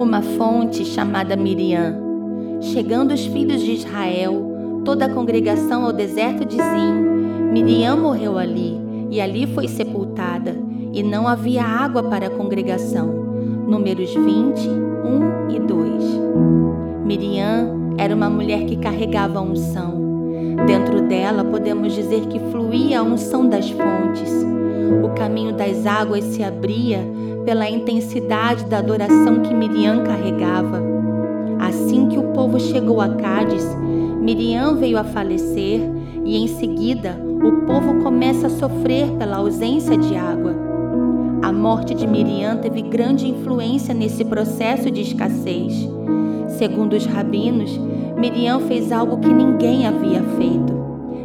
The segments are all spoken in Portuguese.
uma fonte chamada Miriam. Chegando os filhos de Israel, toda a congregação ao deserto de Zim, Miriam morreu ali, e ali foi sepultada, e não havia água para a congregação. Números 20, 1 e 2. Miriam era uma mulher que carregava unção. Dentro dela podemos dizer que fluía a unção das fontes. O caminho das águas se abria pela intensidade da adoração que Miriam carregava. Assim que o povo chegou a Cádiz, Miriam veio a falecer e em seguida o povo começa a sofrer pela ausência de água. A morte de Miriam teve grande influência nesse processo de escassez. Segundo os rabinos, Miriam fez algo que ninguém havia feito.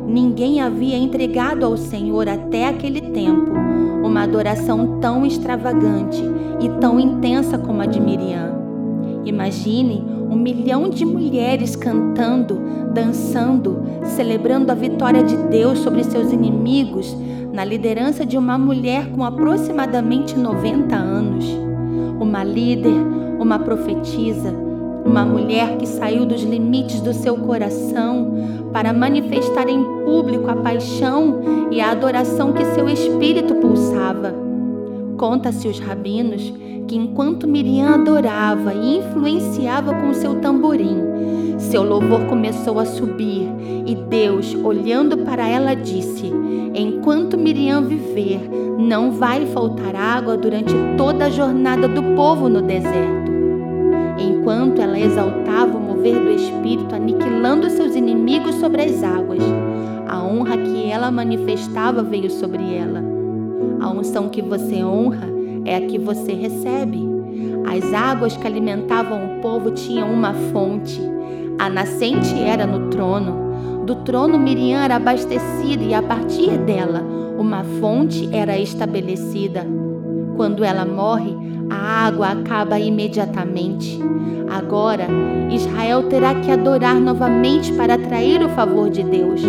Ninguém havia entregado ao Senhor até aquele tempo uma adoração tão extravagante e tão intensa como a de Miriam. Imagine um milhão de mulheres cantando, dançando, celebrando a vitória de Deus sobre seus inimigos na liderança de uma mulher com aproximadamente 90 anos. Uma líder, uma profetisa, uma mulher que saiu dos limites do seu coração para manifestar em público a paixão e a adoração que seu espírito pulsava. Conta-se os rabinos que enquanto Miriam adorava e influenciava com seu tamborim, seu louvor começou a subir e Deus, olhando para ela, disse: Enquanto Miriam viver, não vai faltar água durante toda a jornada do povo no deserto enquanto ela exaltava o mover do Espírito, aniquilando seus inimigos sobre as águas. A honra que ela manifestava veio sobre ela. A unção que você honra é a que você recebe. As águas que alimentavam o povo tinham uma fonte. A nascente era no trono. Do trono Miriam era abastecida e a partir dela uma fonte era estabelecida. Quando ela morre, a água acaba imediatamente. Agora, Israel terá que adorar novamente para atrair o favor de Deus.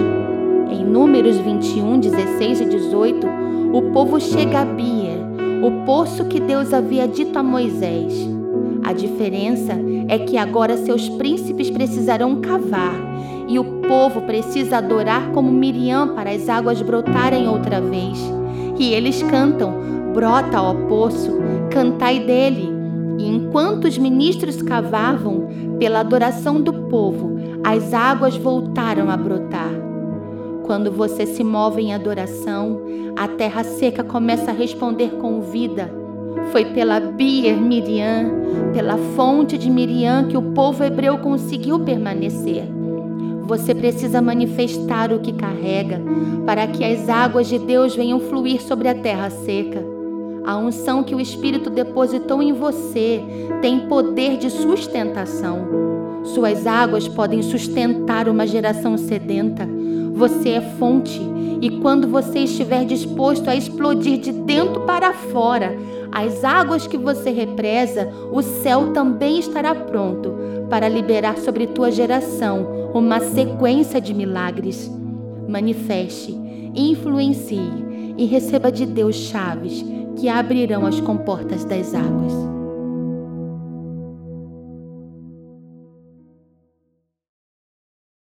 Em Números 21, 16 e 18, o povo chega a Bia, o poço que Deus havia dito a Moisés. A diferença é que agora seus príncipes precisarão cavar e o povo precisa adorar como Miriam para as águas brotarem outra vez. E eles cantam: Brota, ó poço, cantai dele. E enquanto os ministros cavavam pela adoração do povo, as águas voltaram a brotar. Quando você se move em adoração, a terra seca começa a responder com vida. Foi pela Bier Miriam, pela fonte de Miriam, que o povo hebreu conseguiu permanecer. Você precisa manifestar o que carrega, para que as águas de Deus venham fluir sobre a terra seca. A unção que o Espírito depositou em você tem poder de sustentação. Suas águas podem sustentar uma geração sedenta. Você é fonte, e quando você estiver disposto a explodir de dentro para fora, as águas que você represa, o céu também estará pronto para liberar sobre tua geração uma sequência de milagres. Manifeste, influencie e receba de Deus chaves que abrirão as comportas das águas.